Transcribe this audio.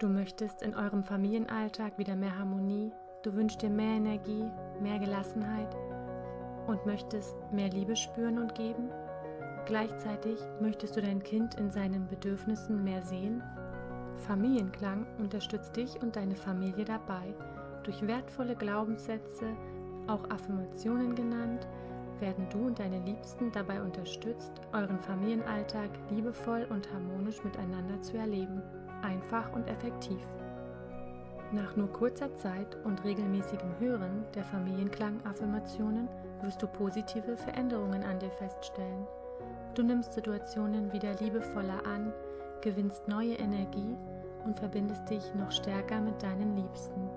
Du möchtest in eurem Familienalltag wieder mehr Harmonie, du wünschst dir mehr Energie, mehr Gelassenheit und möchtest mehr Liebe spüren und geben? Gleichzeitig möchtest du dein Kind in seinen Bedürfnissen mehr sehen? Familienklang unterstützt dich und deine Familie dabei, durch wertvolle Glaubenssätze, auch Affirmationen genannt, werden du und deine Liebsten dabei unterstützt, euren Familienalltag liebevoll und harmonisch miteinander zu erleben einfach und effektiv. Nach nur kurzer Zeit und regelmäßigem Hören der Familienklang-Affirmationen wirst du positive Veränderungen an dir feststellen. Du nimmst Situationen wieder liebevoller an, gewinnst neue Energie und verbindest dich noch stärker mit deinen Liebsten.